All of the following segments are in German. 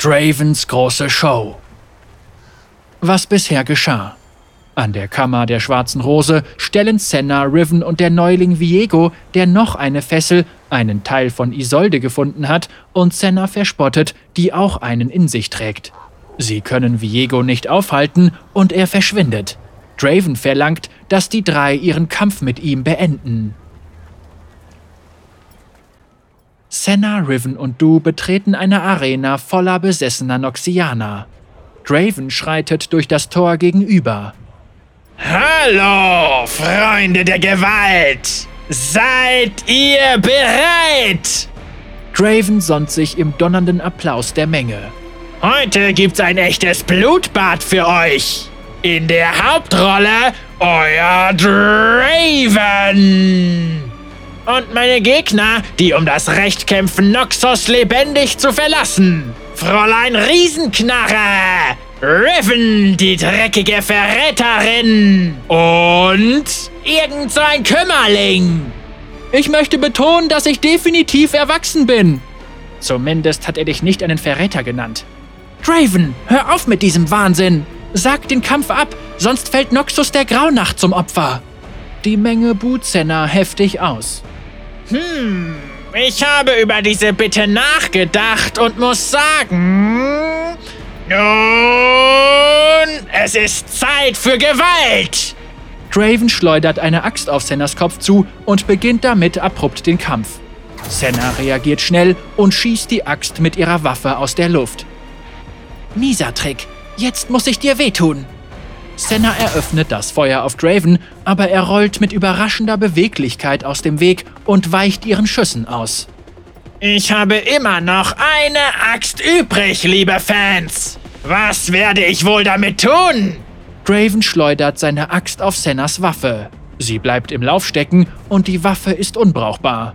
Dravens große Show. Was bisher geschah. An der Kammer der Schwarzen Rose stellen Senna, Riven und der Neuling Viego, der noch eine Fessel, einen Teil von Isolde gefunden hat und Senna verspottet, die auch einen in sich trägt. Sie können Viego nicht aufhalten und er verschwindet. Draven verlangt, dass die drei ihren Kampf mit ihm beenden. Senna, Riven und du betreten eine Arena voller besessener Noxianer. Draven schreitet durch das Tor gegenüber. Hallo, Freunde der Gewalt! Seid ihr bereit? Draven sonnt sich im donnernden Applaus der Menge. Heute gibt's ein echtes Blutbad für euch. In der Hauptrolle euer Draven. Und meine Gegner, die um das Recht kämpfen, Noxos lebendig zu verlassen. Fräulein Riesenknarre, Riven, die dreckige Verräterin und irgend so ein Kümmerling. Ich möchte betonen, dass ich definitiv erwachsen bin. Zumindest hat er dich nicht einen Verräter genannt. Draven, hör auf mit diesem Wahnsinn! Sag den Kampf ab, sonst fällt Noxus der Graunacht zum Opfer. Die Menge Senna heftig aus. Hm, ich habe über diese Bitte nachgedacht und muss sagen. Nun, es ist Zeit für Gewalt! Draven schleudert eine Axt auf Sennas Kopf zu und beginnt damit abrupt den Kampf. Senna reagiert schnell und schießt die Axt mit ihrer Waffe aus der Luft. Mieser Trick, jetzt muss ich dir wehtun. Senna eröffnet das Feuer auf Draven, aber er rollt mit überraschender Beweglichkeit aus dem Weg und weicht ihren Schüssen aus. Ich habe immer noch eine Axt übrig, liebe Fans. Was werde ich wohl damit tun? Draven schleudert seine Axt auf Sennas Waffe. Sie bleibt im Lauf stecken und die Waffe ist unbrauchbar.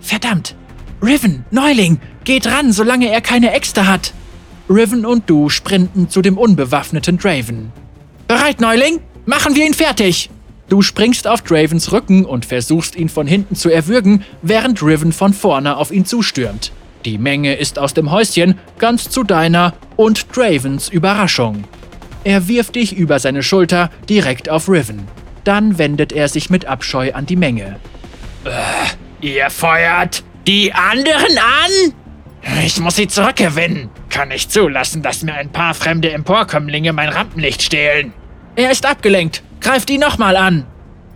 Verdammt! Riven, Neuling, geht ran, solange er keine Äxte hat! Riven und du sprinten zu dem unbewaffneten Draven. Bereit, Neuling? Machen wir ihn fertig! Du springst auf Dravens Rücken und versuchst ihn von hinten zu erwürgen, während Riven von vorne auf ihn zustürmt. Die Menge ist aus dem Häuschen, ganz zu deiner und Dravens Überraschung. Er wirft dich über seine Schulter direkt auf Riven. Dann wendet er sich mit Abscheu an die Menge. Äh, ihr feuert die anderen an? Ich muss sie zurückgewinnen. Kann nicht zulassen, dass mir ein paar fremde Emporkömmlinge mein Rampenlicht stehlen. Er ist abgelenkt. Greift ihn nochmal an.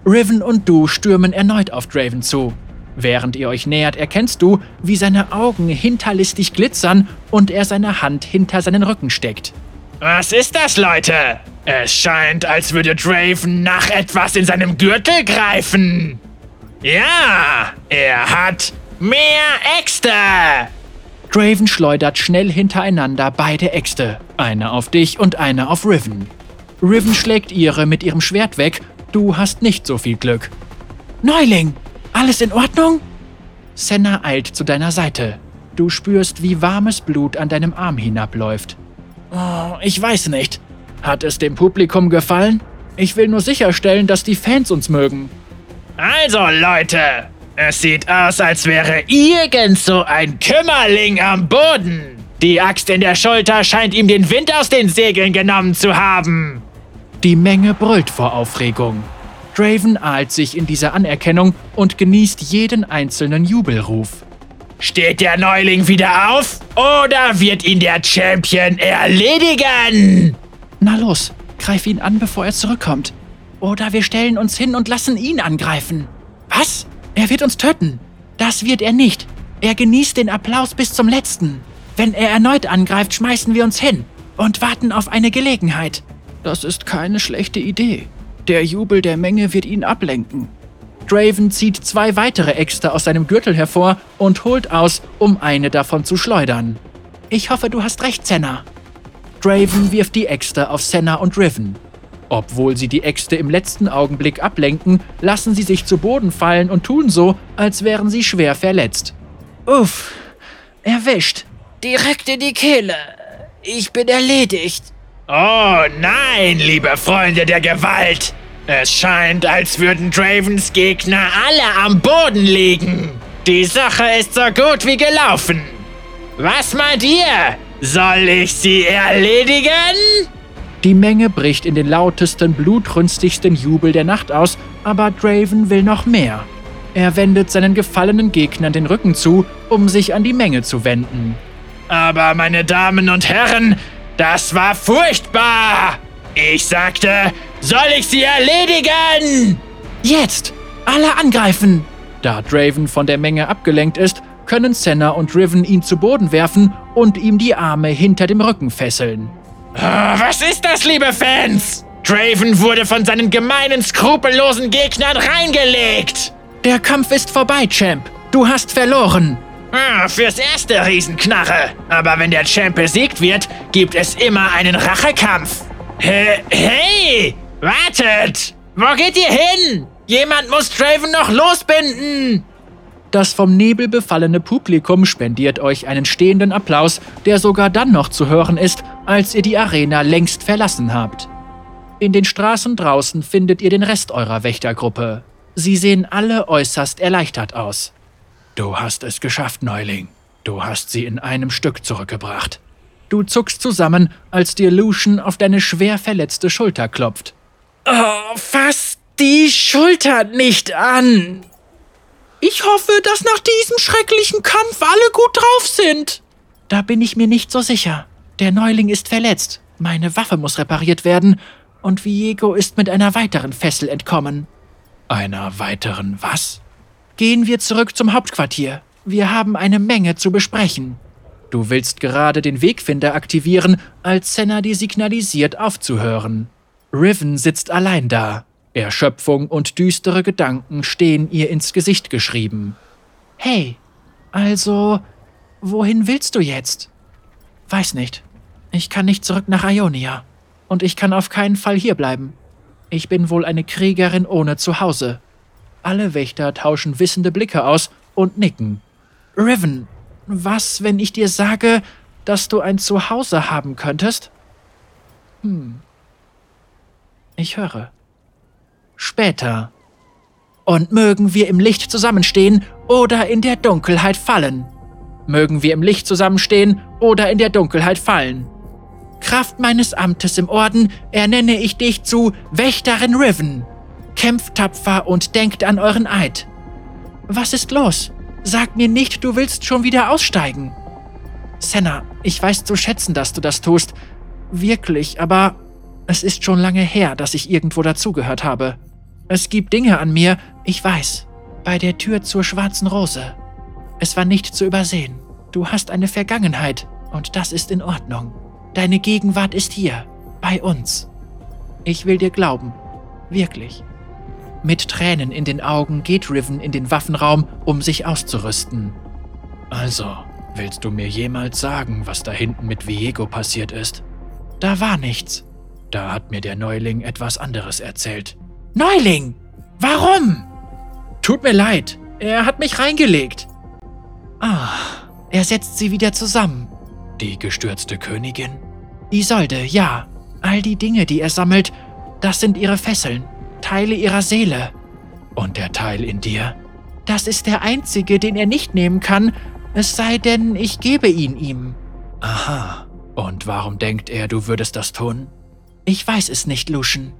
Riven und du stürmen erneut auf Draven zu. Während ihr euch nähert, erkennst du, wie seine Augen hinterlistig glitzern und er seine Hand hinter seinen Rücken steckt. Was ist das, Leute? Es scheint, als würde Draven nach etwas in seinem Gürtel greifen. Ja, er hat mehr Äxte. Draven schleudert schnell hintereinander beide Äxte, eine auf dich und eine auf Riven. Riven schlägt ihre mit ihrem Schwert weg, du hast nicht so viel Glück. Neuling, alles in Ordnung? Senna eilt zu deiner Seite. Du spürst, wie warmes Blut an deinem Arm hinabläuft. Oh, ich weiß nicht. Hat es dem Publikum gefallen? Ich will nur sicherstellen, dass die Fans uns mögen. Also, Leute, es sieht aus, als wäre irgend so ein Kümmerling am Boden. Die Axt in der Schulter scheint ihm den Wind aus den Segeln genommen zu haben. Die Menge brüllt vor Aufregung. Draven ahlt sich in dieser Anerkennung und genießt jeden einzelnen Jubelruf. Steht der Neuling wieder auf oder wird ihn der Champion erledigen? Na los, greif ihn an, bevor er zurückkommt. Oder wir stellen uns hin und lassen ihn angreifen. Was? Er wird uns töten. Das wird er nicht. Er genießt den Applaus bis zum letzten. Wenn er erneut angreift, schmeißen wir uns hin und warten auf eine Gelegenheit. Das ist keine schlechte Idee. Der Jubel der Menge wird ihn ablenken. Draven zieht zwei weitere Äxte aus seinem Gürtel hervor und holt aus, um eine davon zu schleudern. Ich hoffe, du hast recht, Senna. Draven wirft die Äxte auf Senna und Riven. Obwohl sie die Äxte im letzten Augenblick ablenken, lassen sie sich zu Boden fallen und tun so, als wären sie schwer verletzt. Uff, erwischt. Direkt in die Kehle. Ich bin erledigt. Oh nein, liebe Freunde der Gewalt. Es scheint, als würden Dravens Gegner alle am Boden liegen. Die Sache ist so gut wie gelaufen. Was meint ihr? Soll ich sie erledigen? Die Menge bricht in den lautesten, blutrünstigsten Jubel der Nacht aus, aber Draven will noch mehr. Er wendet seinen gefallenen Gegnern den Rücken zu, um sich an die Menge zu wenden. Aber meine Damen und Herren, das war furchtbar! Ich sagte, soll ich sie erledigen? Jetzt! Alle angreifen! Da Draven von der Menge abgelenkt ist, können Senna und Riven ihn zu Boden werfen und ihm die Arme hinter dem Rücken fesseln. Ah, was ist das, liebe Fans? Draven wurde von seinen gemeinen, skrupellosen Gegnern reingelegt. Der Kampf ist vorbei, Champ. Du hast verloren. Ah, fürs erste Riesenknarre. Aber wenn der Champ besiegt wird, gibt es immer einen Rachekampf. Hey, hey! Wartet! Wo geht ihr hin? Jemand muss Draven noch losbinden! Das vom Nebel befallene Publikum spendiert euch einen stehenden Applaus, der sogar dann noch zu hören ist, als ihr die Arena längst verlassen habt. In den Straßen draußen findet ihr den Rest eurer Wächtergruppe. Sie sehen alle äußerst erleichtert aus. Du hast es geschafft, Neuling. Du hast sie in einem Stück zurückgebracht. Du zuckst zusammen, als dir Lucian auf deine schwer verletzte Schulter klopft. Oh, fass die Schulter nicht an! Ich hoffe, dass nach diesem schrecklichen Kampf alle gut drauf sind. Da bin ich mir nicht so sicher. Der Neuling ist verletzt. Meine Waffe muss repariert werden. Und Viego ist mit einer weiteren Fessel entkommen. Einer weiteren was? Gehen wir zurück zum Hauptquartier. Wir haben eine Menge zu besprechen. Du willst gerade den Wegfinder aktivieren, als Senna dir signalisiert aufzuhören. Riven sitzt allein da. Erschöpfung und düstere Gedanken stehen ihr ins Gesicht geschrieben. Hey, also, wohin willst du jetzt? Weiß nicht. Ich kann nicht zurück nach Ionia. Und ich kann auf keinen Fall hierbleiben. Ich bin wohl eine Kriegerin ohne Zuhause. Alle Wächter tauschen wissende Blicke aus und nicken. Riven, was, wenn ich dir sage, dass du ein Zuhause haben könntest? Hm. Ich höre später. Und mögen wir im Licht zusammenstehen oder in der Dunkelheit fallen. Mögen wir im Licht zusammenstehen oder in der Dunkelheit fallen. Kraft meines Amtes im Orden ernenne ich dich zu Wächterin Riven. Kämpft tapfer und denkt an euren Eid. Was ist los? Sag mir nicht, du willst schon wieder aussteigen. Senna, ich weiß zu schätzen, dass du das tust. Wirklich, aber es ist schon lange her, dass ich irgendwo dazugehört habe. Es gibt Dinge an mir, ich weiß. Bei der Tür zur schwarzen Rose. Es war nicht zu übersehen. Du hast eine Vergangenheit und das ist in Ordnung. Deine Gegenwart ist hier, bei uns. Ich will dir glauben. Wirklich. Mit Tränen in den Augen geht Riven in den Waffenraum, um sich auszurüsten. Also, willst du mir jemals sagen, was da hinten mit Viego passiert ist? Da war nichts. Da hat mir der Neuling etwas anderes erzählt. Neuling! Warum? Tut mir leid, er hat mich reingelegt. Ah, er setzt sie wieder zusammen. Die gestürzte Königin? Isolde, ja. All die Dinge, die er sammelt, das sind ihre Fesseln, Teile ihrer Seele. Und der Teil in dir? Das ist der einzige, den er nicht nehmen kann, es sei denn, ich gebe ihn ihm. Aha. Und warum denkt er, du würdest das tun? Ich weiß es nicht, Lucian.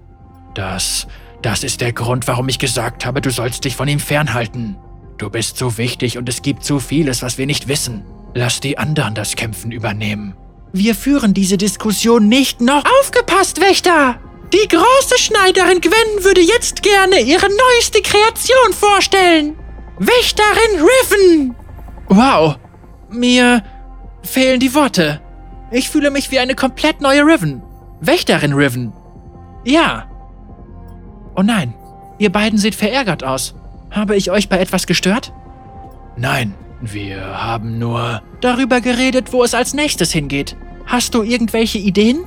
Das das ist der Grund, warum ich gesagt habe, du sollst dich von ihm fernhalten. Du bist zu wichtig und es gibt zu vieles, was wir nicht wissen. Lass die anderen das Kämpfen übernehmen. Wir führen diese Diskussion nicht noch. Aufgepasst, Wächter! Die große Schneiderin Gwen würde jetzt gerne ihre neueste Kreation vorstellen. Wächterin Riven! Wow, mir fehlen die Worte. Ich fühle mich wie eine komplett neue Riven. Wächterin Riven. Ja, Oh nein, ihr beiden seht verärgert aus. Habe ich euch bei etwas gestört? Nein, wir haben nur darüber geredet, wo es als nächstes hingeht. Hast du irgendwelche Ideen?